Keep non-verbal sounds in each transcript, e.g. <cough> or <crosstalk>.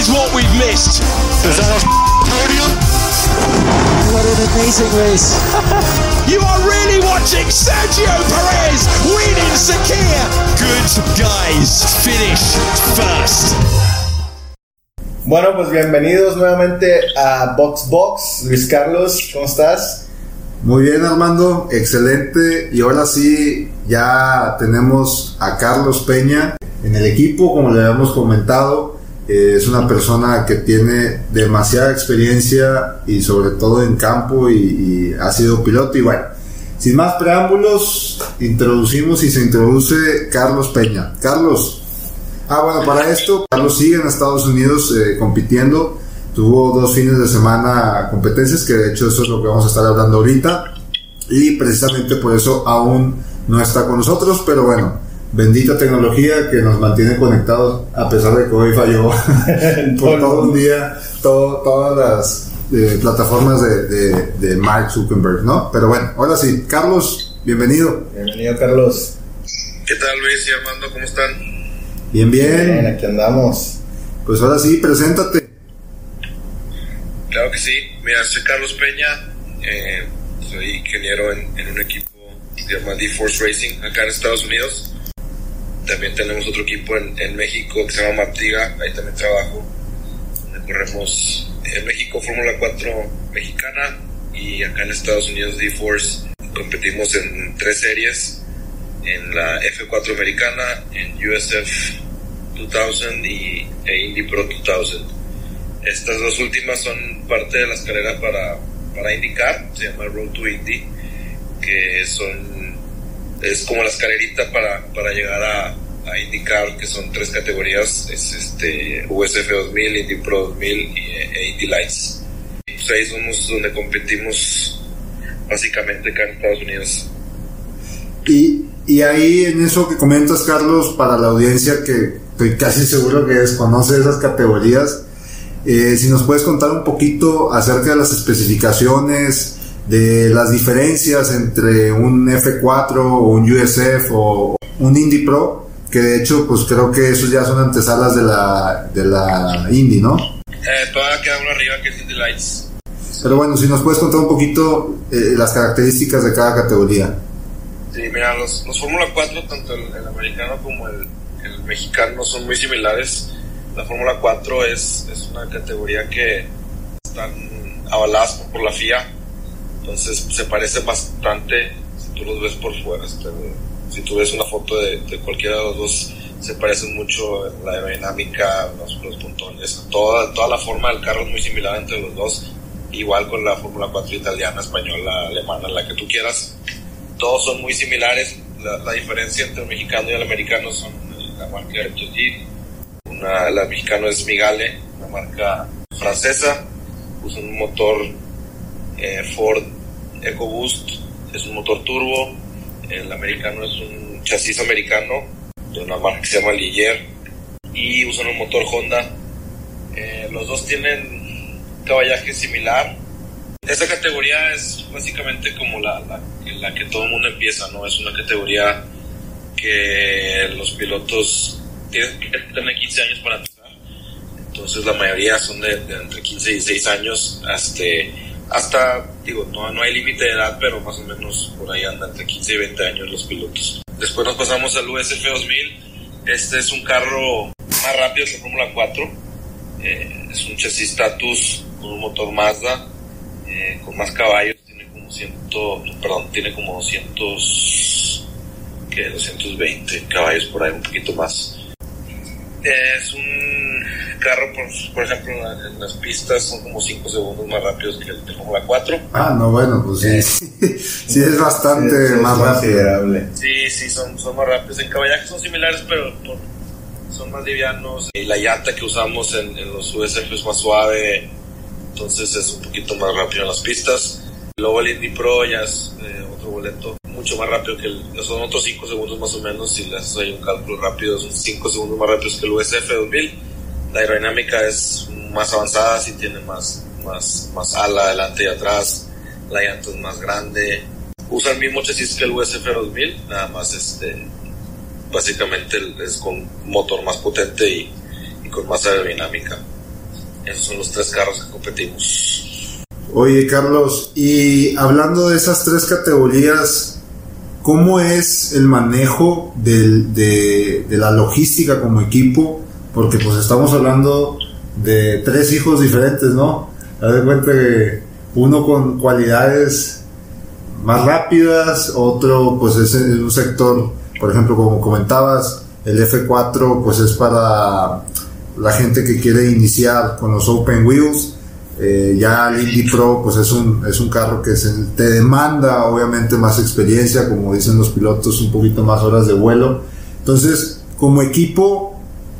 is what we've missed. Is that a podium? What an amazing race. <laughs> You are really watching Sergio Perez winning Sakir. Good guys, finish first. Bueno, pues bienvenidos nuevamente a Box Box. Luis Carlos, ¿cómo estás? Muy bien Armando, excelente. Y ahora sí, ya tenemos a Carlos Peña en el equipo, como le habíamos comentado. Es una persona que tiene demasiada experiencia y sobre todo en campo y, y ha sido piloto. Y bueno, sin más preámbulos, introducimos y se introduce Carlos Peña. Carlos, ah bueno, para esto, Carlos sigue en Estados Unidos eh, compitiendo. Tuvo dos fines de semana competencias, que de hecho eso es lo que vamos a estar hablando ahorita. Y precisamente por eso aún no está con nosotros, pero bueno, bendita tecnología que nos mantiene conectados a pesar de que hoy falló <laughs> por todo un día, todo, todas las eh, plataformas de, de, de Mark Zuckerberg, ¿no? Pero bueno, ahora sí, Carlos, bienvenido. Bienvenido, Carlos. ¿Qué tal Luis y Armando? ¿Cómo están? Bien, Bien, bien. aquí andamos. Pues ahora sí, preséntate. Claro que sí. Mira, soy Carlos Peña. eh, soy ingeniero en, en un equipo que se llama D-Force Racing acá en Estados Unidos. También tenemos otro equipo en, en México que se llama Martiga. Ahí también trabajo. Donde corremos en México Fórmula 4 mexicana y acá en Estados Unidos D-Force. Competimos en tres series. En la F4 americana, en USF 2000 y e Indy Pro 2000. Estas dos últimas son parte de las carreras para, para indicar, se llama Road to Indy, que son, es como las carreritas para, para llegar a, a indicar, que son tres categorías, es este USF 2000, Indy Pro 2000 y e Indy Lights. Pues ahí somos donde competimos básicamente acá en Estados Unidos. Y, y ahí en eso que comentas, Carlos, para la audiencia que estoy casi seguro que desconoce esas categorías, eh, si nos puedes contar un poquito acerca de las especificaciones, de las diferencias entre un F4 o un USF o un Indy Pro, que de hecho pues creo que esos ya son antesalas de la, de la Indy, ¿no? Eh, todavía queda uno arriba que es Indy Lights. Pero bueno, si nos puedes contar un poquito eh, las características de cada categoría. Sí, mira, los, los Fórmula 4, tanto el, el americano como el, el, mexicano, son muy similares. La Fórmula 4 es, es, una categoría que están avaladas por la FIA, entonces se parece bastante si tú los ves por fuera. Este, si tú ves una foto de, de, cualquiera de los dos, se parecen mucho la aerodinámica, los, los toda, toda la forma del carro es muy similar entre los dos, igual con la Fórmula 4 italiana, española, alemana, la que tú quieras todos son muy similares. La, la, diferencia entre el mexicano y el americano son la marca GT. Una, la mexicana es Migale, una marca francesa. Usa un motor eh, Ford EcoBoost, es un motor turbo. El americano es un chasis americano de una marca que se llama Ligier. Y usan un motor Honda. Eh, los dos tienen caballaje similar, esa categoría es básicamente como la, la, que todo el mundo empieza, ¿no? Es una categoría que los pilotos tienen que tener 15 años para empezar. Entonces la mayoría son de, entre 15 y 16 años hasta, hasta digo, no, no hay límite de edad, pero más o menos por ahí andan entre 15 y 20 años los pilotos. Después nos pasamos al USF 2000. Este es un carro más rápido que Fórmula 4. Eh, es un chasis status con un motor Mazda eh, con más caballos, tiene como ciento, perdón, tiene como 200, que 220 caballos por ahí, un poquito más. Es un carro, por, por ejemplo, en las pistas son como 5 segundos más rápidos que el de Fórmula 4. Ah, no, bueno, pues sí, sí, <laughs> sí es bastante sí, es más considerable. Sí, sí, son, son más rápidos. En caballaje son similares, pero por, son más livianos. Y la llanta que usamos en, en los USF es más suave entonces es un poquito más rápido en las pistas. Luego el Indy Pro ya es eh, otro boleto mucho más rápido que el, son otros 5 segundos más o menos, si le haces ahí un cálculo rápido, son 5 segundos más rápidos que el USF 2000. La aerodinámica es más avanzada, si tiene más, más, más ala adelante y atrás, la llanta es más grande. Usa el mismo chasis que el USF 2000, nada más este, básicamente es con motor más potente y, con más aerodinámica. esos son los tres carros que competimos. Oye, Carlos, y hablando de esas tres categorías, ¿cómo es el manejo de la logística como equipo? Porque pues estamos hablando de tres hijos diferentes, ¿no? De cuenta que uno con cualidades más rápidas, otro pues es un sector, por ejemplo, como comentabas, el F4 pues es para la gente que quiere iniciar con los Open Wheels. Eh, ya el Indy Pro pues es un, es un carro que te demanda obviamente más experiencia, como dicen los pilotos, un poquito más horas de vuelo. Entonces, como equipo,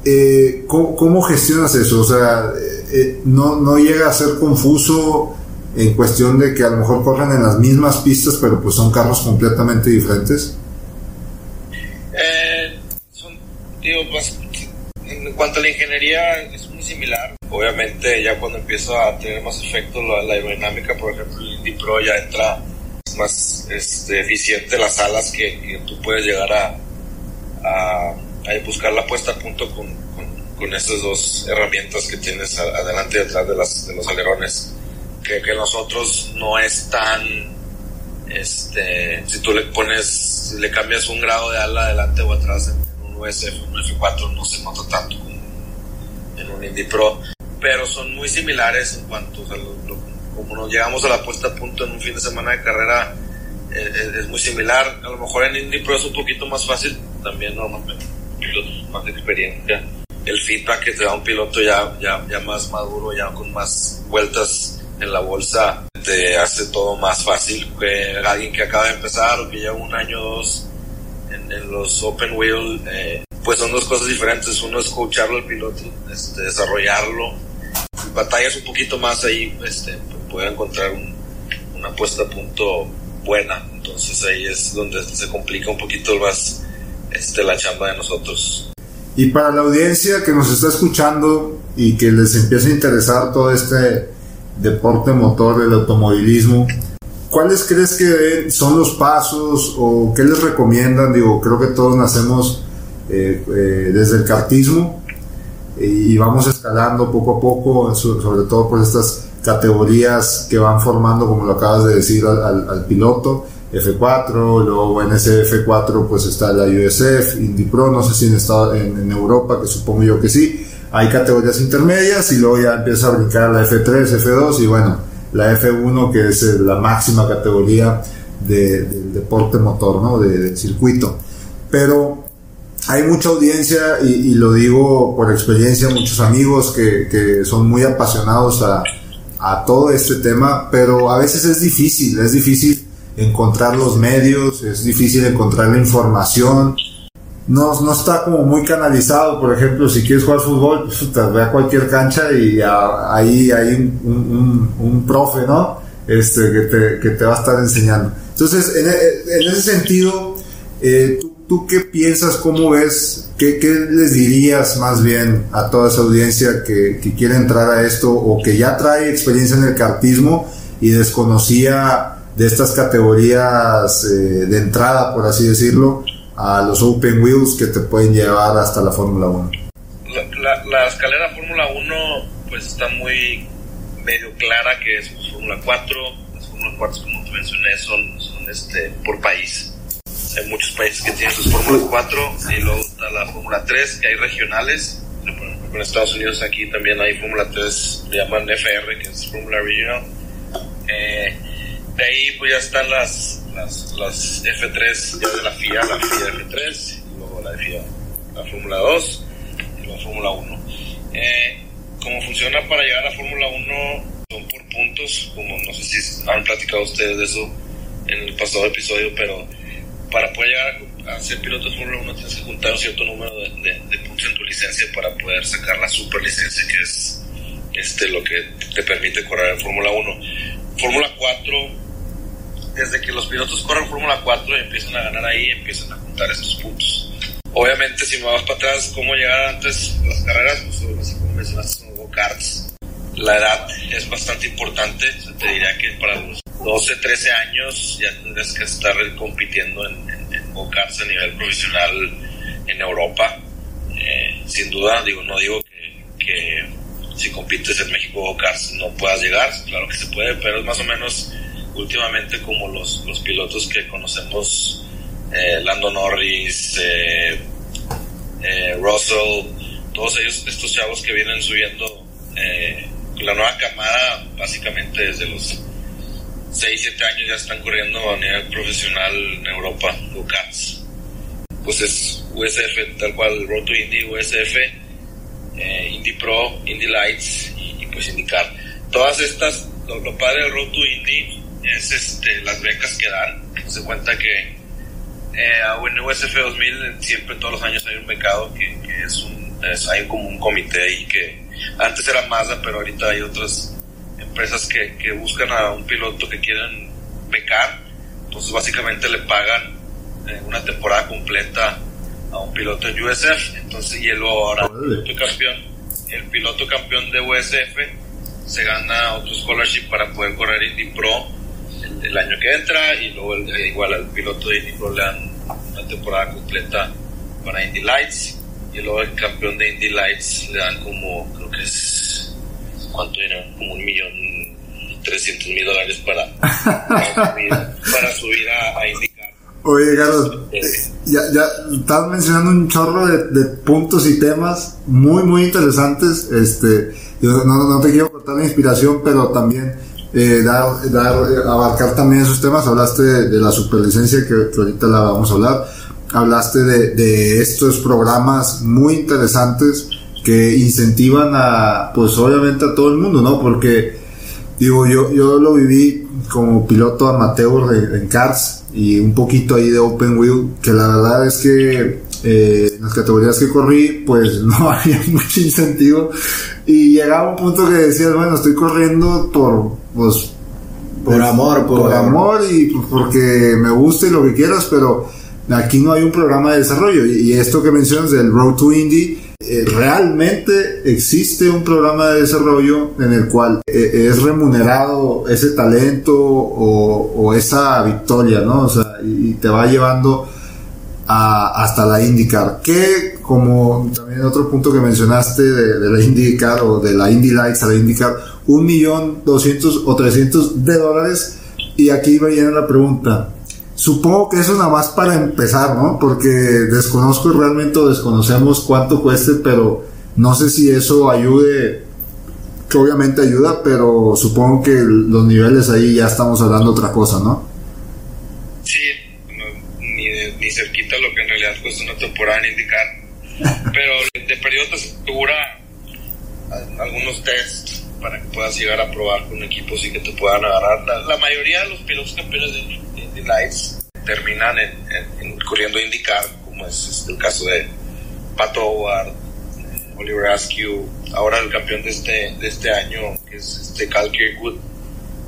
eh, ¿cómo, cómo gestionas eso? O sea, eh, eh, no, no llega a ser confuso en cuestión de que a lo mejor corren en las mismas pistas, pero pues son carros completamente diferentes. Eh, son, digo, pues, en cuanto a la ingeniería es muy similar. Obviamente ya cuando empieza a tener más efecto la, la aerodinámica, por ejemplo, el Indy Pro ya entra más este, eficiente las alas que, que tú puedes llegar a, a, a buscar la puesta a punto con, con, con estas dos herramientas que tienes adelante y atrás de, las, de los alerones. Que, que nosotros no es tan este, si tú le pones, si le cambias un grado de ala adelante o atrás en, un USF, un F4, no se nota tanto en un Indy Pro, pero son muy similares en cuanto, o sea, lo- lo- como nos llegamos a la puesta a punto en un fin de semana de carrera, eh, es, es muy similar. A lo mejor en Indy Pro es un poquito más fácil, también normalmente, pilotos más de experiencia. El feedback que te da un piloto ya, ya, ya más maduro, ya con más vueltas en la bolsa, te hace todo más fácil que alguien que acaba de empezar o que lleva un año o dos en, los open wheel, eh, pues son dos cosas diferentes. Uno es coacharlo al piloto, este, desarrollarlo. Batallas un poquito más ahí, este, poder encontrar un- una puesta a punto buena. Entonces ahí es donde se complica un poquito más este, la chamba de nosotros. Y para la audiencia que nos está escuchando y que les empieza a interesar todo este deporte motor del automovilismo, ¿cuáles crees que son los pasos o qué les recomiendan? Digo, creo que todos nacemos eh, eh, desde el kartismo y vamos escalando poco a poco, so- sobre todo por estas categorías que van formando, como lo acabas de decir, al, al- al piloto. F4, luego en ese F4 pues está la USF, Indy Pro, no sé si en, estado, en, Europa, que supongo yo que sí. Hay categorías intermedias y luego ya empieza a brincar la F3, F2 y bueno, la F1 que es eh, la máxima categoría de- del deporte motor, ¿no? De- del circuito. Pero hay mucha audiencia y, y lo digo por experiencia, muchos amigos que, que son muy apasionados a, a todo este tema, pero a veces es difícil, es difícil encontrar los medios, es difícil encontrar la información. No, no está como muy canalizado, por ejemplo, si quieres jugar fútbol, pues puta, ve a cualquier cancha y a- ahí hay un, un- un- profe, ¿no? Este, que te, que te va a estar enseñando. Entonces, en, e- en ese sentido, eh, ¿tú, tú qué piensas, cómo ves, qué, qué les dirías más bien a toda esa audiencia que, que quiere entrar a esto o que ya trae experiencia en el kartismo y desconocía de estas categorías eh, de entrada, por así decirlo, a los Open Wheels que te pueden llevar hasta la Fórmula 1? La, la- la escalera Fórmula 1 pues está muy medio clara que es Fórmula 4. Las Fórmula 4 como te mencioné son, son este, por país. Hay muchos países que tienen sus Fórmula 4 y luego está la Fórmula 3 que hay regionales. Por ejemplo, en Estados Unidos aquí también hay Fórmula 3, le llaman FR que es Fórmula Regional. Eh, de ahí pues ya están las, las, las F3 ya de la FIA, la FIA F3 y luego la FIA, la Fórmula 2 y la Fórmula 1. Eh, ¿Cómo funciona para llegar a Fórmula 1? Son por puntos, como no sé si han platicado ustedes de eso en el pasado episodio, pero para poder llegar a ser piloto de Fórmula 1 tienes que juntar un cierto número de, de- de puntos en tu licencia para poder sacar la super licencia, que es este, lo que te permite correr en Fórmula 1. Fórmula 4, desde que los pilotos corren Fórmula 4 y empiezan a ganar ahí, empiezan a juntar estos puntos. Obviamente, si me vas para atrás, ¿cómo llegar antes las carreras? Pues así como mencionaste, son go-karts. La edad es bastante importante. O sea, te diría que para los 12, 13 años ya tendrás que estar compitiendo en, en, en go-karts a nivel profesional en Europa. Eh, sin duda, digo, no digo que, que si compites en México o Cars no puedas llegar, claro que se puede, pero es más o menos últimamente como los, los pilotos que conocemos, eh, Lando Norris, eh, eh, Russell, todos ellos, estos chavos que vienen subiendo la nueva camada, básicamente desde los 6, 7 años ya están corriendo a nivel profesional en Europa, o Cars. Pues es USF, tal cual, Road to Indy, USF, Indy Pro, Indy Lights y, pues indicar. Todas estas, lo, padre del Road to Indy es este, las becas que dan. Se cuenta que eh, en USF 2000 siempre todos los años hay un becado que, es un, hay como un comité ahí que antes era Mazda, pero ahorita hay otras empresas que, que buscan a un piloto que quieren becar. Entonces básicamente le pagan eh, una temporada completa a un piloto en USF. Entonces, y él ahora, el piloto campeón, el piloto campeón de USF se gana otro scholarship para poder correr Indy Pro el, año que entra y luego igual al piloto de Indy Pro le dan una temporada completa para Indy Lights y luego el campeón de Indy Lights le dan como, creo que es, ¿cuánto era? Como un millón trescientos mil dólares para, <laughs> para subir, a, a IndyCar. Oye, Carlos, ya, ya estás mencionando un chorro de, de, puntos y temas muy, muy interesantes. Este, yo no, no te quiero cortar la inspiración, pero también eh, dar, dar, abarcar también esos temas. Hablaste de, la superlicencia que, que, ahorita la vamos a hablar. Hablaste de, de, estos programas muy interesantes que incentivan a, pues obviamente a todo el mundo, ¿no? Porque, digo, yo, yo lo viví como piloto amateur en, en Cars y un poquito ahí de Open Wheel, que la verdad es que eh, en las categorías que corrí, pues <laughs> no había mucho incentivo. Y llegaba un punto que decías, bueno, estoy corriendo por, pues, por amor, por, amor y pues, porque me gusta y lo que quieras, pero aquí no hay un programa de desarrollo. Y, esto que mencionas del Road to Indie, eh, realmente existe un programa de desarrollo en el cual eh, es remunerado ese talento o, o, esa victoria, ¿no? O sea, y te va llevando hasta la IndyCar. Que, como también otro punto que mencionaste de, la IndyCar o de la Indy Lights a la IndyCar, un millón doscientos o trescientos de dólares. Y aquí viene la pregunta. Supongo que eso nada más para empezar, ¿no? Porque desconozco realmente o desconocemos cuánto cueste, pero no sé si eso ayude, que obviamente ayuda, pero supongo que los niveles ahí ya estamos hablando otra cosa, ¿no? Sí, ni cerquita lo que en realidad cuesta una temporada en indicar. <laughs> Pero de periodo te asegura algunos tests para que puedas llegar a probar con equipos y que te puedan agarrar. La, mayoría de los pilotos campeones de Indy Lights terminan en, corriendo a indicar, como es este, el caso de Pato Howard, Oliver Askew, ahora el campeón de este, de este año, que es este Cal Kirkwood,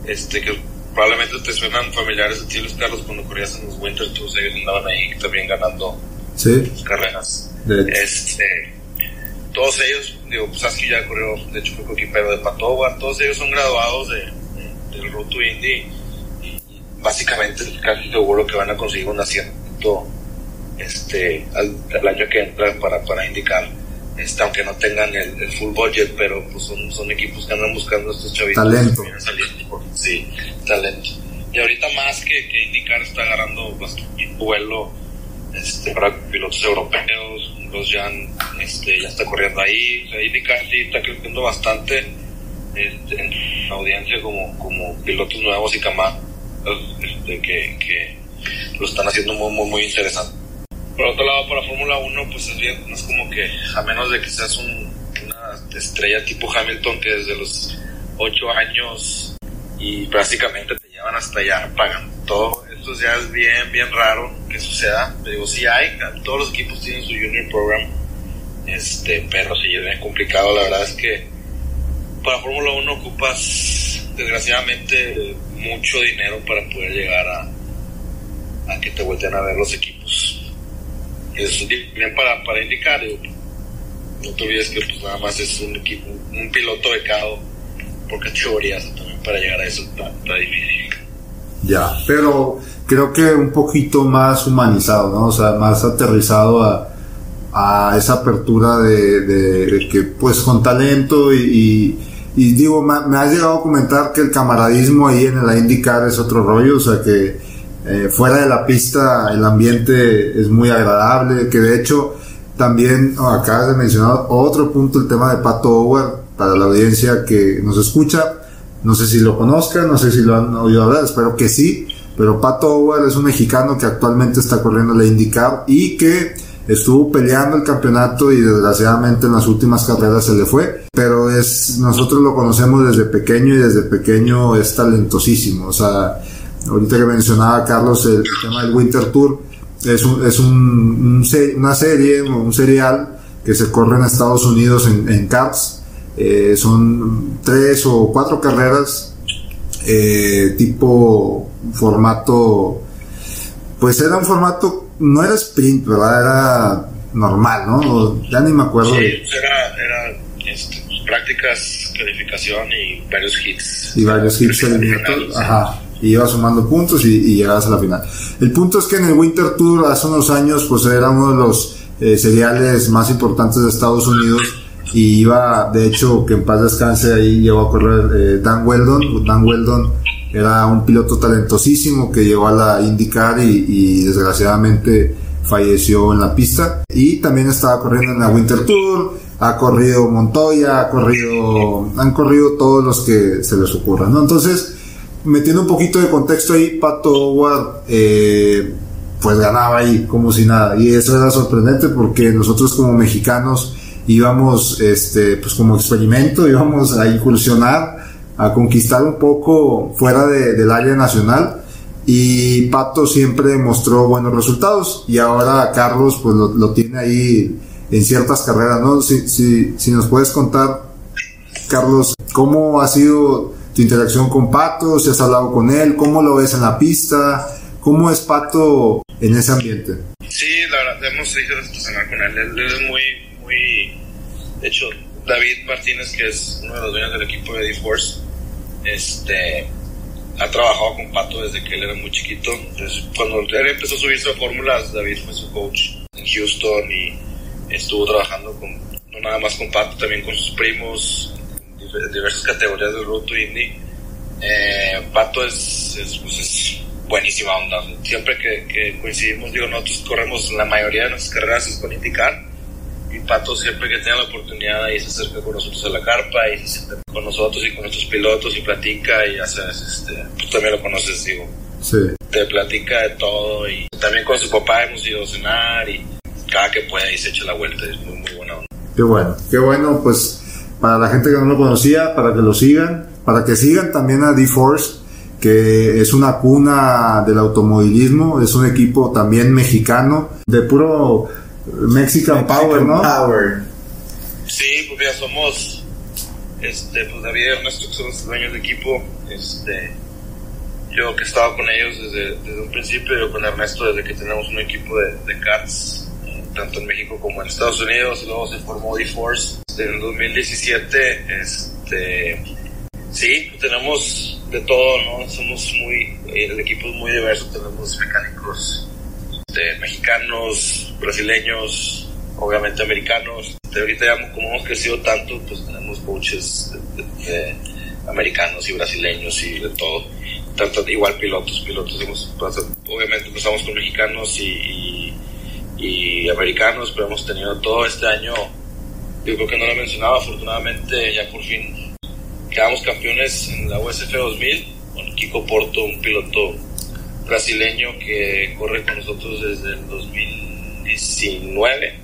este, que probablemente te suenan familiares a ti, Luis Carlos, cuando corrías en los Winter Tours, ellos andaban ahí también ganando carreras. Este, todos ellos, digo, pues Aski ya corrió, de hecho fue coquipero de Patoba, todos ellos son graduados de, del Road to Indy y, básicamente casi seguro que van a conseguir un asiento este, al, año que entra para, para indicar este, aunque no tengan el, full budget, pero pues son, son equipos que andan buscando estos chavitos talento. sí, talento. Y ahorita más que, que indicar está agarrando bastante vuelo este, para pilotos europeos, este, ya está corriendo ahí, o indicar sí está creciendo bastante en la audiencia como, como pilotos nuevos y camas este, que, que lo están haciendo muy, muy, muy interesante. Por otro lado, para Fórmula 1, pues es bien, es como que, a menos de que seas un, una estrella tipo Hamilton que desde los 8 años y básicamente te llevan hasta allá, pagan todo. Esto ya es bien, bien raro que suceda. Te digo, sí hay, todos los equipos tienen su junior program, este, pero sí es bien complicado. La verdad es que para Fórmula 1 ocupas, desgraciadamente, mucho dinero para poder llegar a, a que te vuelten a ver los equipos es bien para, para indicar, no te olvides que pues nada más es un equipo, un piloto becado por categorías también para llegar a eso está, difícil. Ya, pero creo que un poquito más humanizado, ¿no? O sea, más aterrizado a, a esa apertura de, de- de que pues con talento y, y- digo, me, me has llegado a comentar que el camaradismo ahí en la IndyCar es otro rollo, o sea que eh, fuera de la pista el ambiente es muy agradable, que de hecho también oh, acabas de mencionar otro punto, el tema de Pato Howard, para la audiencia que nos escucha, no sé si lo conozcan, no sé si lo han oído hablar, espero que sí, pero Pato Howard es un mexicano que actualmente está corriendo la IndyCar y que estuvo peleando el campeonato y desgraciadamente en las últimas carreras se le fue, pero es nosotros lo conocemos desde pequeño y desde pequeño es talentosísimo, o sea, ahorita que mencionaba Carlos el, tema del Winter Tour, es, un, es un, una serie, un serial que se corre en Estados Unidos en, en eh, son tres o cuatro carreras eh, tipo formato pues era un formato no era sprint verdad era normal no ya ni me acuerdo. Sí, pues era, era este, prácticas, calificación y varios hits. y varios hits eliminatorios ajá. Y iba sumando puntos y, y llegabas a la final. El punto es que en el Winter Tour hace unos años pues era uno de los eh, seriales más importantes de Estados Unidos y iba de hecho que en paz descanse ahí llegó a correr eh, Dan Weldon. Dan Weldon era un piloto talentosísimo que llegó a la IndyCar y, y desgraciadamente falleció en la pista. Y también estaba corriendo en la Winter Tour ha corrido Montoya ha corrido han corrido todos los que se les ocurran ¿no? entonces metiendo un poquito de contexto ahí Pato Howard eh, pues ganaba ahí como si nada. Y eso era sorprendente porque nosotros como mexicanos íbamos este pues como experimento <laughs> íbamos a incursionar a conquistar un poco fuera de- del área nacional y Pato siempre mostró buenos resultados y ahora Carlos pues lo, lo tiene ahí en ciertas carreras, ¿no? Si, si, si nos puedes contar, Carlos, ¿cómo ha sido tu interacción con Pato? ¿Si has hablado con él? ¿Cómo lo ves en la pista? ¿Cómo es Pato en ese ambiente? Sí, la verdad, hemos ido a con él. Él es muy, muy. De hecho, David Martínez, que es uno de los dueños del equipo de D-Force, este, ha trabajado con Pato desde que él era muy chiquito. Entonces, cuando él empezó a subirse a fórmulas, David fue su coach en Houston y estuvo trabajando con, no nada más con Pato, también con sus primos en diver- en diversas categorías del Road to Indy. Eh, Pato es, es, pues es buenísima onda. Siempre que, que coincidimos, digo, nosotros corremos la mayoría de nuestras carreras es con indicar. Y Pato siempre que tiene la oportunidad ahí se acerca con nosotros a la carpa y se sienta con nosotros y con nuestros pilotos y platica y ya sabes, este, tú también lo conoces, digo, Sí. te platica de todo y también con su papá hemos ido a cenar y cada que puede ahí se echa la vuelta, es muy, muy buena onda. Qué bueno, qué bueno, pues para la gente que no lo conocía, para que lo sigan, para que sigan también a D-Force, que es una cuna del automovilismo, es un equipo también mexicano, de puro Mexican, Power, ¿no? Power. Sí, pues ya somos, este, pues David y Ernesto que son los dueños de equipo, este, yo que he estado con ellos desde, desde un principio, yo con Ernesto desde que tenemos un equipo de, de eh, tanto en México como en Estados Unidos, luego se formó D-Force este, en el 2017, este, sí, tenemos de todo, ¿no? Somos muy, el equipo es muy diverso, tenemos mecánicos mexicanos, brasileños, obviamente americanos. Ahorita ya como hemos crecido tanto, pues tenemos coaches americanos y brasileños y de todo. Tanto, igual pilotos, pilotos hemos pasado- obviamente empezamos con mexicanos y, y, americanos, pero hemos tenido todo este año. Yo creo que no lo he mencionado, afortunadamente ya por fin quedamos campeones en la USF 2000 con Kiko Porto, un piloto brasileño que corre con nosotros desde el 2019.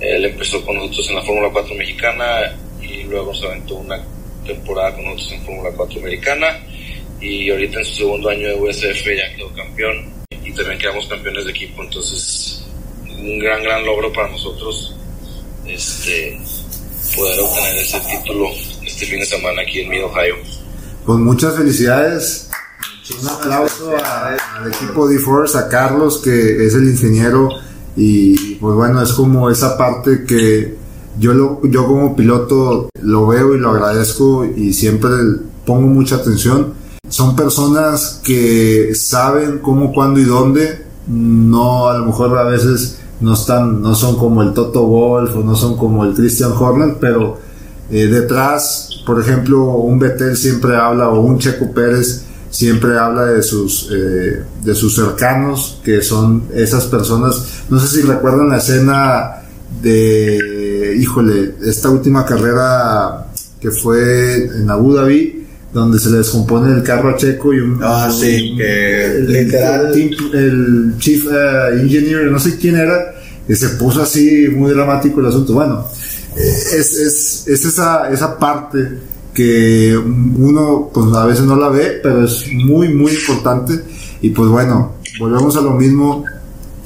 Él empezó con nosotros en la Fórmula 4 mexicana y luego se aventó una temporada con nosotros en Fórmula 4 americana y ahorita en su segundo año de USF ya quedó campeón y también quedamos campeones de equipo, entonces un gran, gran logro para nosotros este poder obtener ese título este fin de semana aquí en Mid Ohio. Pues muchas felicidades. Un aplauso al equipo de Force, a Carlos, que es el ingeniero. Y pues bueno, es como esa parte que yo, lo, yo como piloto lo veo y lo agradezco y siempre pongo mucha atención. Son personas que saben cómo, cuándo y dónde. No, a lo mejor a veces no están, no son como el Toto Wolf o no son como el Christian Horner, pero eh, detrás, por ejemplo, un Betel siempre habla o un Checo Pérez siempre habla de sus eh, de sus cercanos que son esas personas. No sé si recuerdan la escena de, híjole, esta última carrera que fue en Abu Dhabi donde se le descompone el carro a Checo y un... Ah, sí, que el, literal- el, chief eh, engineer, no sé quién era, que se puso así muy dramático el asunto. Bueno, eh, es, es, es esa, esa parte que uno pues a veces no la ve, pero es muy, muy importante. Y pues bueno, volvemos a lo mismo.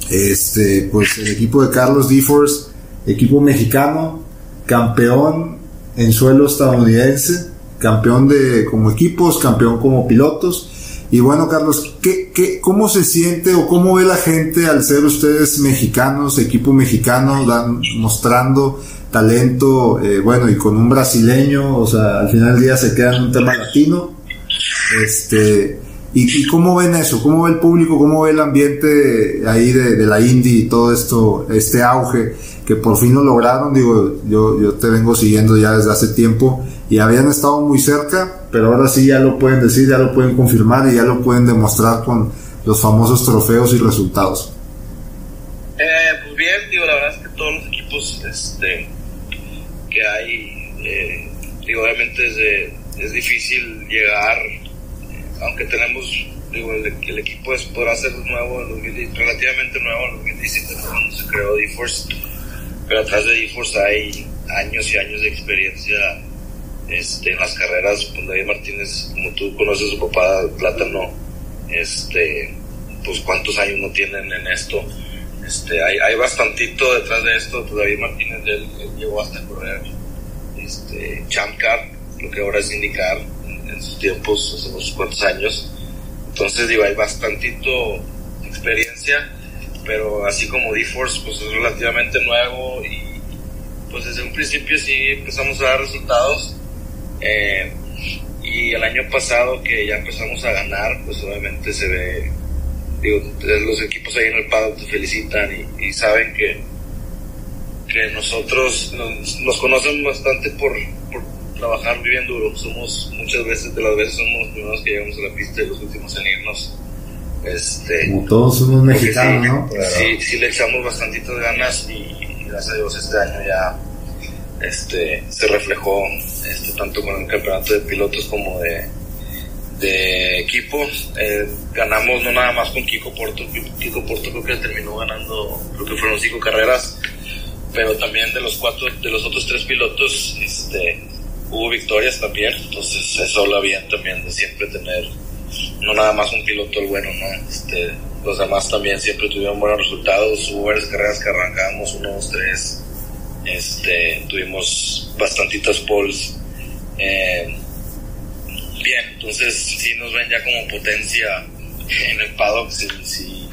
Este, pues el equipo de Carlos D-Force, equipo mexicano, campeón en suelo estadounidense, campeón de como equipos, campeón como pilotos. Y bueno, Carlos, ¿qué, qué, ¿cómo se siente o cómo ve la gente al ser ustedes mexicanos, equipo mexicano, dan, mostrando talento, eh, bueno, y con un brasileño, o sea, al final del día se queda en un tema latino? Este, ¿y, cómo ven eso? ¿Cómo ve el público? ¿Cómo ve el ambiente ahí de, de la indie y todo esto, este auge que por fin lo lograron? Digo, yo, yo te vengo siguiendo ya desde hace tiempo y habían estado muy cerca, pero ahora sí ya lo pueden decir, ya lo pueden confirmar y ya lo pueden demostrar con los famosos trofeos y resultados. Eh, pues bien, digo, la verdad es que todos los equipos este, hay, eh, digo, obviamente es, de- es difícil llegar, eh, aunque tenemos, digo, el, equipo es, podrá ser nuevo, en 2000 relativamente nuevo en 2017 fue cuando se creó D-Force, pero atrás de D-Force hay años y años de experiencia este, en las carreras, pues David Martínez, como tú conoces su papá, Plátano, este, pues cuántos años no tienen en esto. Este, hay, hay bastantito detrás de esto, David Martínez, él, él llegó hasta correr este, Champ Car, lo que ahora es indicar en, en sus tiempos, hace unos cuantos años. Entonces, digo, hay bastantito experiencia, pero así como D-Force, pues es relativamente nuevo y pues desde un principio sí empezamos a dar resultados. Eh, y el año pasado que ya empezamos a ganar, pues obviamente se ve, digo, los equipos ahí en el paddock te felicitan y, y saben que, que nosotros nos, nos conocen bastante por, por trabajar bien duro. Somos muchas veces, de las veces somos los primeros que llegamos a la pista y los últimos en irnos. Este, Como todos somos mexicanos, sí, ¿no? Sí, sí le echamos bastantitas ganas y, y gracias a Dios este año ya este, se reflejó este, tanto con el campeonato de pilotos como de, de equipo. Eh, ganamos no nada más con Kiko Porto, Kiko Porto creo que terminó ganando, creo que fueron cinco carreras, pero también de los cuatro, de los otros tres pilotos, este, hubo victorias también, entonces eso habla bien también de siempre tener no nada más un piloto el bueno, ¿no? Este, los demás también siempre tuvieron buenos resultados, hubo varias carreras que arrancamos, uno, dos, tres, este, tuvimos bastantitas poles. Eh, bien, entonces sí nos ven ya como potencia en el paddock, si, si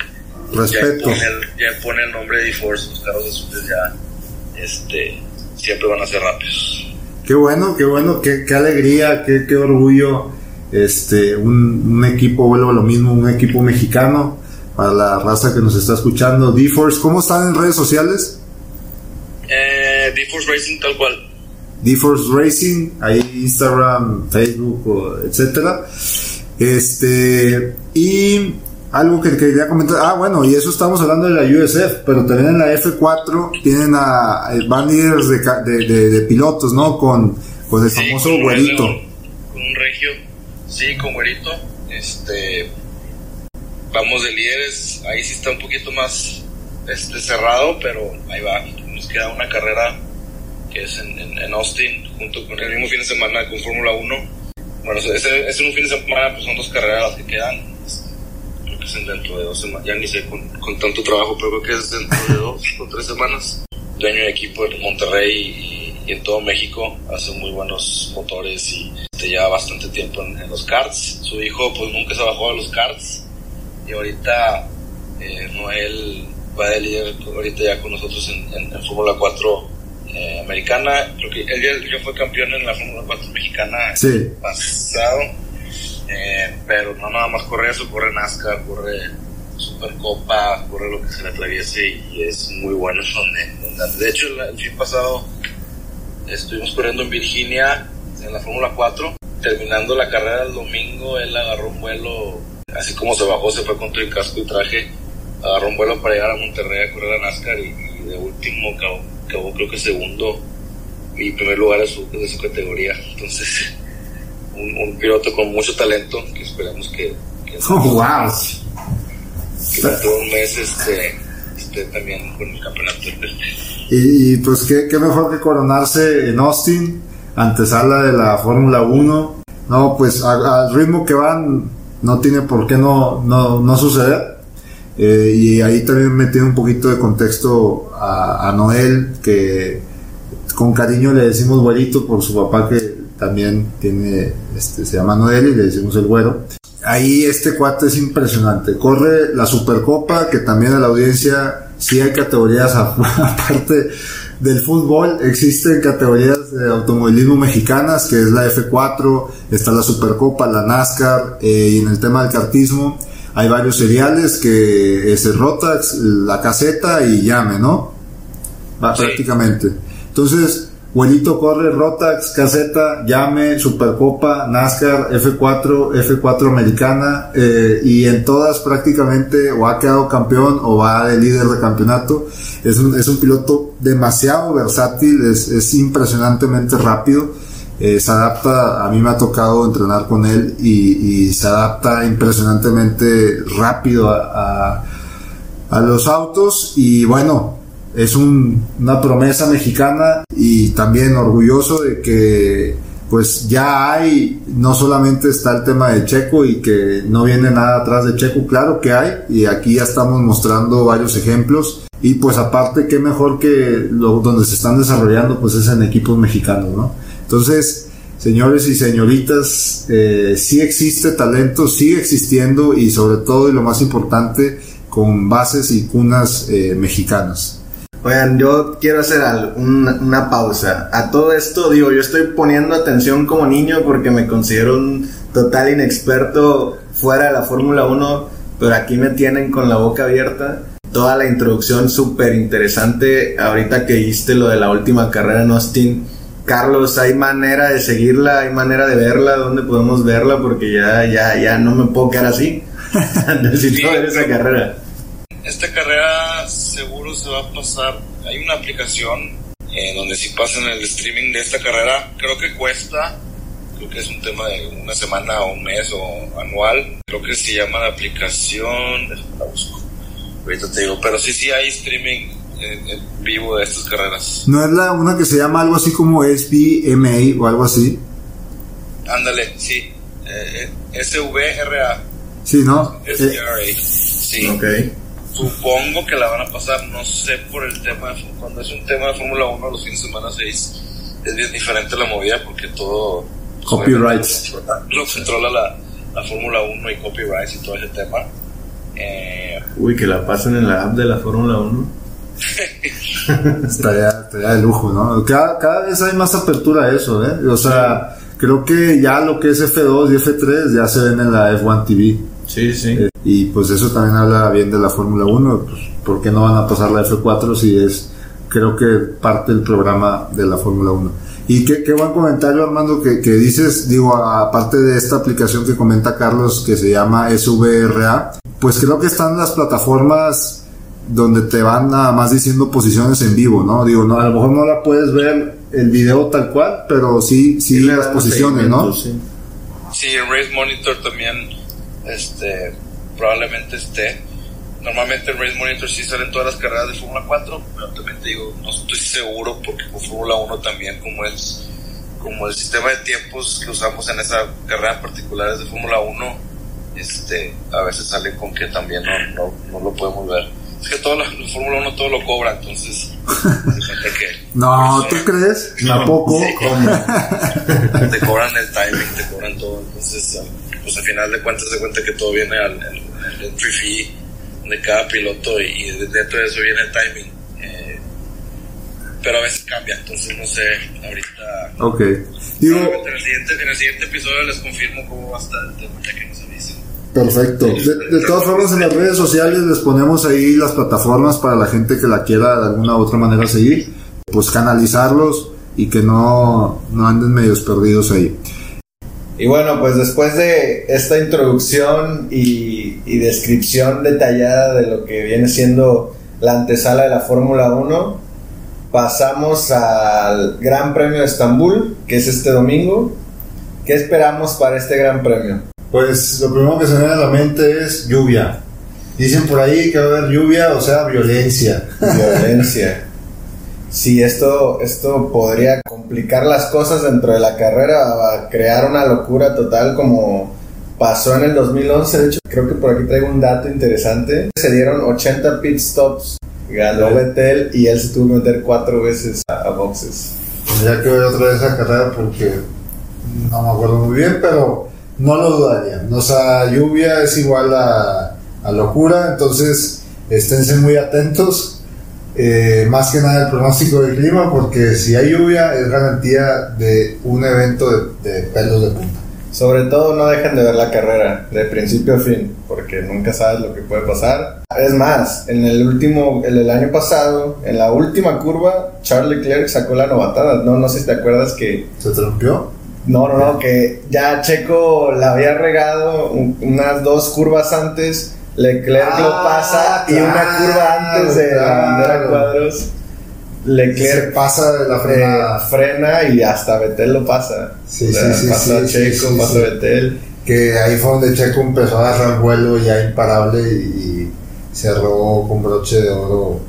Respeto. Ya, pone el, ya pone el nombre de D-Force, los carros azules ya este, siempre van a ser rápidos. Qué bueno, qué bueno, qué, qué alegría, qué, qué orgullo. Este, un, un equipo, vuelvo a lo mismo, un equipo mexicano para la raza que nos está escuchando. D-Force, ¿cómo están en redes sociales? Eh, D-Force Racing tal cual. D-Force Racing, ahí Instagram, Facebook, etcétera. Este, y algo que quería comentar, ah, bueno, y eso estamos hablando de la USF, pero también en la F4 tienen a, a van líderes de, ca- de, de- de pilotos, ¿no? Con, con el Sí, famoso con güerito. Con un regio, sí, con güerito. Este, vamos de líderes, ahí sí está un poquito más este, cerrado, pero ahí va. Nos queda una carrera que es en, en- en Austin, junto con el mismo fin de semana con Fórmula 1. Bueno, ese, ese un fin de semana pues son dos carreras las que quedan. Creo que es en dentro de dos semanas, ya ni sé con, con tanto trabajo, pero creo que es dentro de dos <laughs> o tres semanas. Dueño de equipo en Monterrey y, y en todo México, hace muy buenos motores y este, lleva bastante tiempo en, en los karts. Su hijo pues nunca se bajó de los karts y ahorita eh, Noel va de líder ahorita ya con nosotros en, en, en Fórmula 4 eh, americana. Creo que él ya, fue campeón en la Fórmula 4 mexicana Sí. pasado. Eh, pero no nada más corre eso, corre NASCAR, corre Supercopa, corre lo que se le atraviese y es muy bueno. Donde, de hecho, el, el fin pasado estuvimos corriendo en Virginia en la Fórmula 4. Terminando la carrera el domingo, él agarró un vuelo, así como se bajó, se fue con todo el casco y traje, agarró un vuelo para llegar a Monterrey a correr a NASCAR y, y de último acabó, acabó creo que segundo y primer lugar de su, de su categoría. Entonces, un, un piloto con mucho talento que esperamos que, que, Oh, <laughs> wow. que dentro de un mes este, esté también con el campeonato. Y, y, pues qué, qué mejor que coronarse en Austin, antesala de la Fórmula 1. No, pues al ritmo que van no tiene por qué no, no, no suceder. Eh, y ahí también metí un poquito de contexto a, a Noel, que con cariño le decimos güerito por su papá que también tiene, este, se llama Noel y le decimos el güero. Ahí este cuate es impresionante. Corre la Supercopa, que también a la audiencia sí hay categorías <laughs> aparte del fútbol. Existen categorías de automovilismo mexicanas, que es la F4, está la Supercopa, la NASCAR, eh, y en el tema del kartismo hay varios seriales que es el Rotax, la caseta y llame, ¿no? Va, Sí. prácticamente. Entonces, Güerito corre Rotax, caseta, llame, Supercopa, NASCAR, F4, F4 americana, eh, y en todas prácticamente o ha quedado campeón o va de líder de campeonato. Es un, es un piloto demasiado versátil, es, es impresionantemente rápido. Eh, se adapta, a mí me ha tocado entrenar con él y, se adapta impresionantemente rápido a- a, los autos y bueno, es un- una promesa mexicana y también orgulloso de que pues ya hay, no solamente está el tema de Checo y que no viene nada atrás de Checo, claro que hay y aquí ya estamos mostrando varios ejemplos y pues aparte qué mejor que lo, donde se están desarrollando pues es en equipos mexicanos, ¿no? Entonces, señores y señoritas, eh, sí existe talento, sigue existiendo y sobre todo y lo más importante con bases y cunas eh, mexicanas. Oigan, yo quiero hacer una, una pausa. A todo esto, digo, yo estoy poniendo atención como niño porque me considero un total inexperto fuera de la Fórmula 1, pero aquí me tienen con la boca abierta. Toda la introducción súper interesante. Ahorita que viste lo de la última carrera en Austin. Carlos, ¿hay manera de seguirla? ¿Hay manera de verla? ¿Dónde podemos verla? Porque ya, ya, ya no me puedo quedar así. <laughs> Necesito ver esa carrera. Esta carrera seguro se va a pasar. Hay una aplicación eh, donde si pasan el streaming de esta carrera, creo que cuesta, creo que es un tema de una semana o un mes o anual. Creo que se llama la aplicación, déjame la busco. Ahorita te digo, pero sí, sí hay streaming en, en vivo de estas carreras. ¿No es la una que se llama algo así como SBMA o algo así? Ándale, sí. Eh, eh, SVRA. Sí, ¿no? Eh, SVRA. Sí. Ok. Supongo que la van a pasar, no sé por el tema, de- cuando es un tema de Fórmula 1, los fines de semana 6 es bien diferente la movida porque todo... Copyrights. Lo controla, lo controla la, la Fórmula 1 y copyrights y todo ese tema. Eh, Uy, que la pasen en la app de la Fórmula 1. <laughs> estaría, estaría de lujo, ¿no? Cada, cada vez hay más apertura a eso, ¿eh? O sea, creo que ya lo que es F2 y F3 ya se ven en la F1 TV. Sí, sí. Eh, Y pues eso también habla bien de la Fórmula 1. Pues, ¿Por qué no van a pasar la F4 si es, creo que parte del programa de la Fórmula 1? Y qué, qué buen comentario, Armando, que, que dices, digo, aparte de esta aplicación que comenta Carlos que se llama SVRA, pues creo que están las plataformas donde te van nada más diciendo posiciones en vivo, ¿no? Digo, no, a lo mejor no la puedes ver el video tal cual, pero sí, sí, le las posiciones, ¿no? sí. sí, en Race Monitor también este, probablemente esté. Normalmente en Race Monitor sí salen todas las carreras de Fórmula 4, pero también te digo, no estoy seguro porque con Fórmula 1 también como es como el sistema de tiempos que usamos en esa carrera en particular es de Fórmula 1, este, a veces sale con que también no, no, no lo podemos ver. Es que todo lo- en Fórmula 1 todo lo cobra, entonces <laughs> que No, ¿tú crees? ¿Tampoco? <laughs> te cobran el timing, te cobran todo. Entonces, ah, pues al final de cuentas, se cuenta que todo viene al el, el entry fee de cada piloto y, y dentro de eso viene el timing. Eh, pero a veces cambia, entonces no sé, ahorita. Ok. Digo, en, el siguiente, en el siguiente episodio les confirmo cómo va a estar el tema, ya que nos avisen. Perfecto. De, de, todas formas, en las redes sociales les ponemos ahí las plataformas para la gente que la quiera de alguna u otra manera seguir, pues canalizarlos y que no, no anden medios perdidos ahí. Y bueno, pues después de esta introducción y, y, descripción detallada de lo que viene siendo la antesala de la Fórmula 1, pasamos al Gran Premio de Estambul, que es este domingo. ¿Qué esperamos para este Gran Premio? Pues lo primero que se me viene a la mente es lluvia. Dicen por ahí que va a haber lluvia, o sea, violencia. Violencia. <laughs> Sí, esto, esto podría complicar las cosas dentro de la carrera, crear una locura total como pasó en el 2011. De hecho, creo que por aquí traigo un dato interesante. Se dieron 80 pit stops, ganó Vettel y él se tuvo que meter cuatro veces a, a boxes. Tendría que ver otra vez esa carrera porque no me acuerdo muy bien, pero no lo dudaría. O sea, lluvia es igual a, a locura, entonces esténse muy atentos. Eh, más que nada el pronóstico del clima, porque si hay lluvia es garantía de un evento de, de pelos de punta. Sobre todo no dejen de ver la carrera de principio a fin, porque nunca sabes lo que puede pasar. Es más, en el último, en el año pasado, en la última curva, Charles Leclerc sacó la novatada. No, no sé si te acuerdas que ¿Se trompió? No, no, no, que ya Checo la había regado unas dos curvas antes, Leclerc ah, lo pasa claro, y una curva antes de claro. la bandera cuadros, Leclerc Se pasa de la frenada. Eh, frena y hasta Vettel lo pasa. Sí, o sea, sí, sí, pasa sí, Checo, sí, pasa sí. Vettel. Que ahí fue donde Checo empezó a agarrar vuelo ya imparable y, y cerró con broche de oro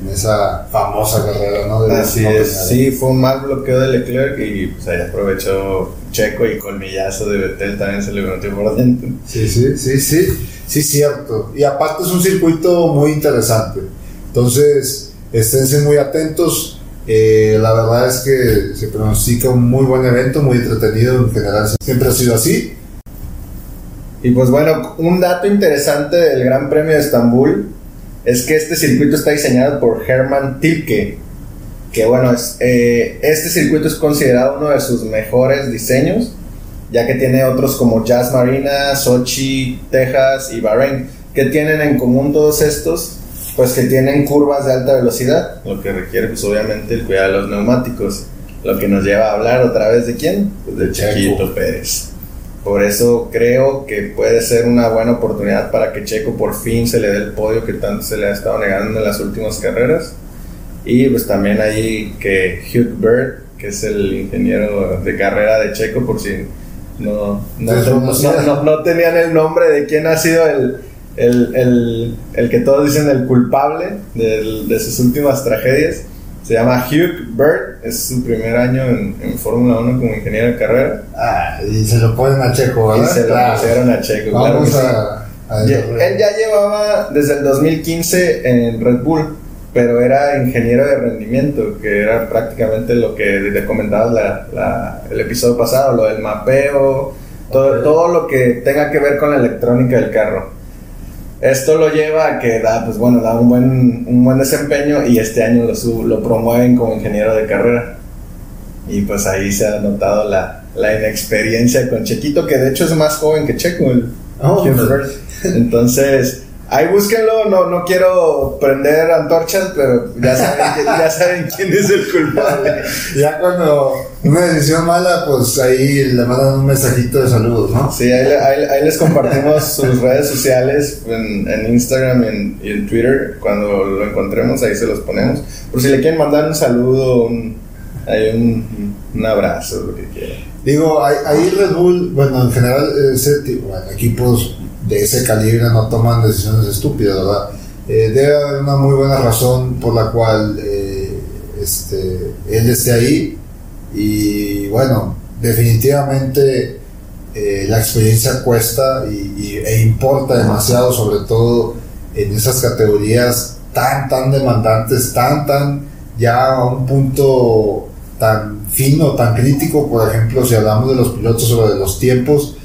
en esa famosa carrera, ¿no? De Así es, sí, fue un mal bloqueo de Leclerc y pues ahí aprovechó Checo y colmillazo de Vettel también se le metió por dentro. Sí, sí, sí, sí, sí, cierto. Y aparte es un circuito muy interesante. Entonces, esténse muy atentos. Eh, la verdad es que se pronostica un muy buen evento, muy entretenido en general. Siempre ha sido así. Y pues bueno, un dato interesante del Gran Premio de Estambul es que este circuito está diseñado por Hermann Tilke, que bueno, es, eh, este circuito es considerado uno de sus mejores diseños, ya que tiene otros como Jazz Marina, Sochi, Texas y Bahrein, que tienen en común todos estos, pues que tienen curvas de alta velocidad, lo que requiere pues obviamente el cuidado de los neumáticos, lo que nos lleva a hablar otra vez de quién, pues de Chiquito Pérez. Por eso creo que puede ser una buena oportunidad para que Checo por fin se le dé el podio que tanto se le ha estado negando en las últimas carreras. Y pues también ahí que Hugh Bird, que es el ingeniero de carrera de Checo, por si no, no, no, no, no tenían el nombre de quién ha sido el, el, el, el que todos dicen el culpable de, de sus últimas tragedias. Se llama Hugh Bird, es su primer año en, en Fórmula 1 como ingeniero de carrera. Ah, y se lo ponen a Checo, ¿verdad? Y se lo Claro. pusieron a Checo, claro Vamos sí. a, Ya- Él ya llevaba desde el 2015 en Red Bull, pero era ingeniero de rendimiento, que era prácticamente lo que te comentabas la, la- el episodio pasado, lo del mapeo, todo, todo lo que tenga que ver con la electrónica del carro. Esto lo lleva a que da, pues bueno, da un buen, un buen desempeño y este año lo, sub- lo promueven como ingeniero de carrera. Y pues ahí se ha notado la, la inexperiencia con Chequito, que de hecho es más joven que Checo, el Oh. Entonces, ahí búsquenlo, no, no quiero prender antorchas, pero ya saben, ya saben quién es el culpable. Ya cuando una decisión mala, pues ahí le mandan un mensajito de saludos, ¿no? Sí, ahí, ahí- ahí les compartimos sus redes sociales en, en Instagram y en, y en Twitter. Cuando lo encontremos, ahí se los ponemos. Por si le quieren mandar un saludo, un, ahí un, un abrazo, lo que quieran. Digo, ahí, ahí Red Bull, bueno, en general, ese tipo, bueno, equipos de ese calibre no toman decisiones estúpidas, ¿verdad? Eh, debe haber una muy buena razón por la cual eh, este, él esté ahí y bueno, definitivamente eh, la experiencia cuesta y, y- e importa demasiado, sobre todo en esas categorías tan, tan demandantes, tan, tan ya a un punto tan fino, tan crítico, por ejemplo, si hablamos de los pilotos o de los tiempos,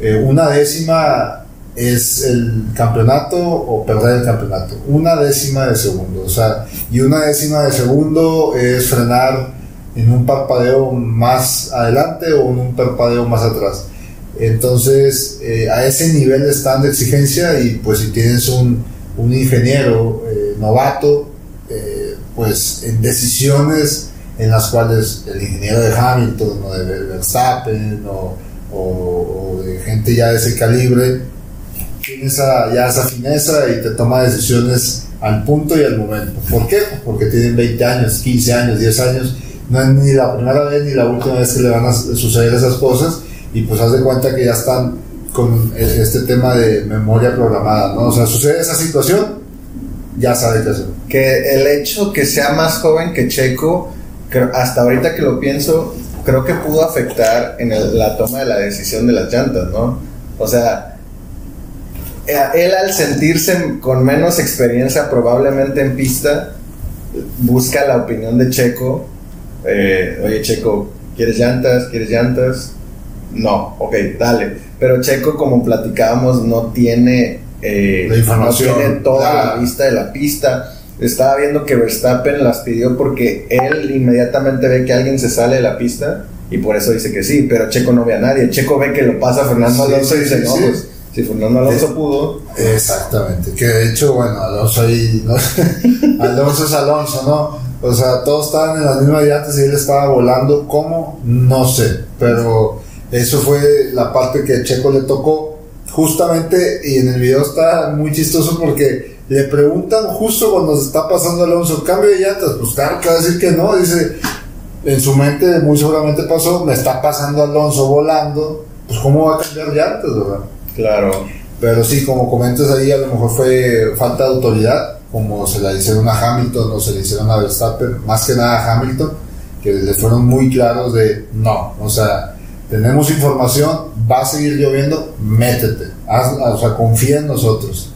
eh, una décima es el campeonato o perder el campeonato, una décima de segundo, o sea, y una décima de segundo es frenar en un parpadeo más adelante o en un parpadeo más atrás. Entonces, eh, a ese nivel están de exigencia y pues si tienes un, un ingeniero eh, novato, eh, pues en decisiones en las cuales el ingeniero de Hamilton o de Verstappen o, o- o de gente ya de ese calibre tiene esa, ya esa fineza y te toma decisiones al punto y al momento. ¿Por qué? Pues Porque tienen 20 años, 15 años, 10 años. No es ni la primera vez ni la última vez que le van a suceder esas cosas y pues haz de cuenta que ya están con e- este tema de memoria programada, ¿no? O sea, sucede esa situación, ya sabe qué hacer. que el hecho que sea más joven que Checo, hasta ahorita que lo pienso, creo que pudo afectar en el- la toma de la decisión de las llantas, ¿no? O sea, él al sentirse con menos experiencia probablemente en pista, busca la opinión de Checo. eh, Oye, Checo, ¿quieres llantas? ¿Quieres llantas? No, ok, dale. Pero Checo, como platicábamos, no tiene, eh, La información, no tiene toda la vista de la pista. Estaba viendo que Verstappen las pidió porque él inmediatamente ve que alguien se sale de la pista y por eso dice que sí, pero Checo no ve a nadie. Checo ve que lo pasa Fernando Sí, Alonso y dice, sí, no, sí. pues si Fernando Alonso Sí. pudo, Exactamente, que de hecho, bueno, Alonso ahí, ¿no? <laughs> Alonso es Alonso, ¿no? O sea, todos estaban en las mismas llantas y él estaba volando, ¿cómo? No sé, pero eso fue la parte que a Checo le tocó, justamente, y en el video está muy chistoso porque le preguntan justo cuando se está pasando Alonso, cambio de llantas, pues claro que va a decir que no, dice, en su mente muy seguramente pasó, me está pasando Alonso volando, pues ¿cómo va a cambiar llantas, verdad? Claro. Pero sí, como comentas ahí, a lo mejor fue falta de autoridad, como se la hicieron a Hamilton o se le hicieron a Verstappen, más que nada a Hamilton, que le fueron muy claros de no, o sea, tenemos información, va a seguir lloviendo, métete, haz- o sea, confía en nosotros.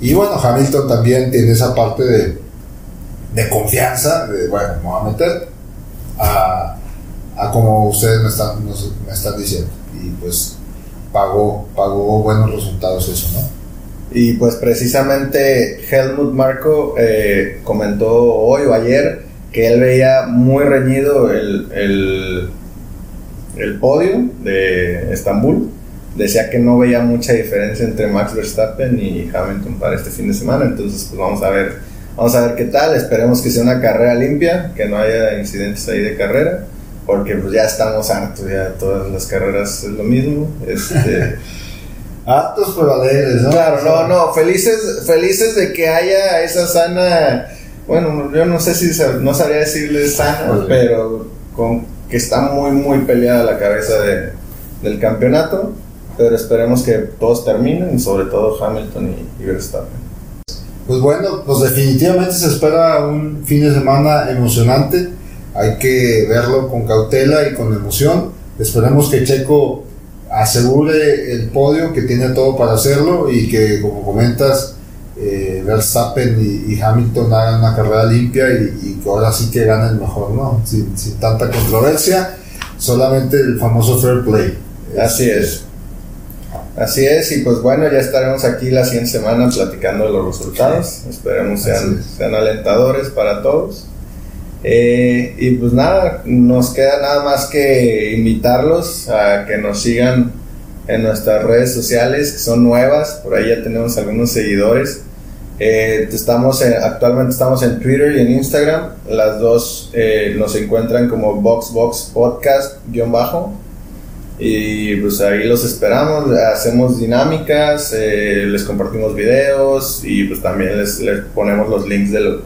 Y bueno, Hamilton también tiene esa parte de, de confianza, de bueno, me voy a meter a, como ustedes me están, me están diciendo. Y pues pagó, pagó buenos resultados eso, ¿no? Y pues precisamente Helmut Marco eh, comentó hoy o ayer que él veía muy reñido el, el, el podio de Estambul. Decía que no veía mucha diferencia entre Max Verstappen y Hamilton para este fin de semana. Entonces, pues vamos a ver, vamos a ver qué tal. Esperemos que sea una carrera limpia, que no haya incidentes ahí de carrera, porque pues ya estamos hartos, ya todas las carreras es lo mismo. Este, <laughs> Hartos pero alegres, ¿no? Claro, no, no, felices, felices de que haya esa sana, bueno, yo no sé si sab- no sabría decirle sana, pero con que está muy, muy peleada la cabeza de, del campeonato, pero esperemos que todos terminen, sobre todo Hamilton y, y Verstappen. Pues bueno, pues definitivamente se espera un fin de semana emocionante. Hay que verlo con cautela y con emoción. Esperemos que Checo asegure el podio, que tiene todo para hacerlo y que, como comentas, eh, Verstappen y, y Hamilton hagan una carrera limpia y, y que ahora sí que gane el mejor, ¿no? Sin, sin tanta controversia, solamente el famoso fair play. Así es. Así es, y pues bueno, ya estaremos aquí la siguiente semana platicando de los resultados. Esperemos sean, sean alentadores para todos. Eh, y pues nada, nos queda nada más que invitarlos a que nos sigan en nuestras redes sociales, que son nuevas, por ahí ya tenemos algunos seguidores. Eh, estamos en- actualmente estamos en Twitter y en Instagram, las dos eh, nos encuentran como BoxBox Podcast guion bajo. Y pues ahí los esperamos, hacemos dinámicas, eh, les compartimos videos y pues también les, les ponemos los links de lo,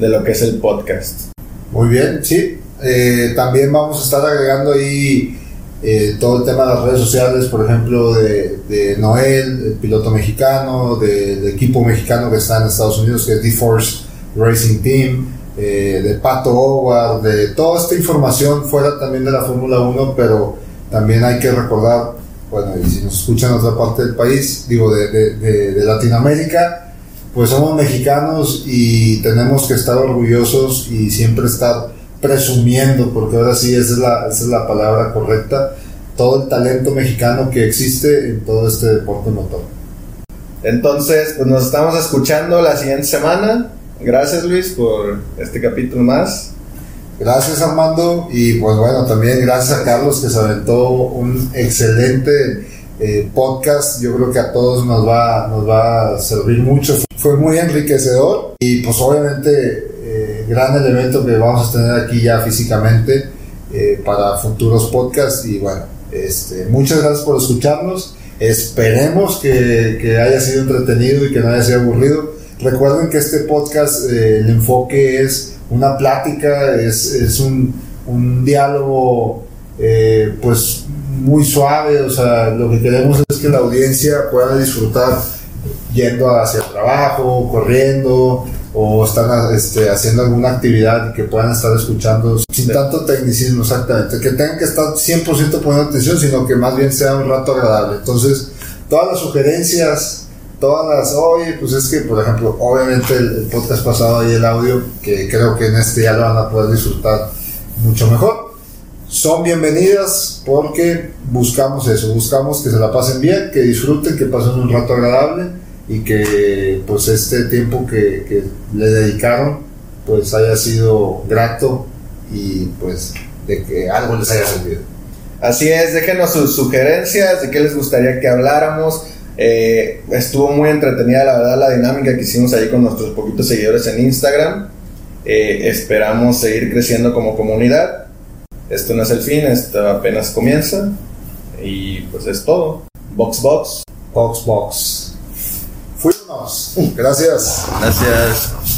de lo que es el podcast. Muy bien, sí. Eh, también vamos a estar agregando ahí eh, todo el tema de las redes sociales, por ejemplo, de, de Noel, el piloto mexicano, de- del equipo mexicano que está en Estados Unidos, que es D-Force Racing Team, eh, de Pato Howard, de toda esta información fuera también de la Fórmula 1, pero también hay que recordar, bueno, y si nos escuchan en otra parte del país, digo, de- de Latinoamérica, pues somos mexicanos y tenemos que estar orgullosos y siempre estar presumiendo, porque ahora sí esa es la, esa es la palabra correcta, todo el talento mexicano que existe en todo este deporte motor. Entonces, pues nos estamos escuchando la siguiente semana. Gracias Luis por este capítulo más. Gracias Armando y pues bueno, también gracias a Carlos que se aventó un excelente eh, podcast. Yo creo que a todos nos va, nos va a servir mucho. Fue muy enriquecedor y pues obviamente eh, gran elemento que vamos a tener aquí ya físicamente eh, para futuros podcasts y bueno, este, muchas gracias por escucharnos. Esperemos que, que, haya sido entretenido y que no haya sido aburrido. Recuerden que este podcast, el enfoque es una plática, es, es un, un diálogo pues muy suave, o sea, lo que queremos es que la audiencia pueda disfrutar yendo hacia el trabajo, corriendo o están este, haciendo alguna actividad y que puedan estar escuchando sin tanto tecnicismo exactamente, que tengan que estar 100% poniendo atención, sino que más bien sea un rato agradable. Entonces, todas las sugerencias, todas las, oye, pues es que, por ejemplo, obviamente el, el podcast pasado y el audio, que creo que en este ya lo van a poder disfrutar mucho mejor son bienvenidas porque buscamos eso, buscamos que se la pasen bien, que disfruten, que pasen un rato agradable y que pues este tiempo que, que le dedicaron pues haya sido grato y pues de que algo les haya servido. Así es, déjenos sus sugerencias de qué les gustaría que habláramos. Eh, estuvo muy entretenida la verdad la dinámica que hicimos ahí con nuestros poquitos seguidores en Instagram. Eh, esperamos seguir creciendo como comunidad esto no es el fin, esto apenas comienza. Y pues es todo. Box Box. Box Box. Fuimos. Gracias. Gracias.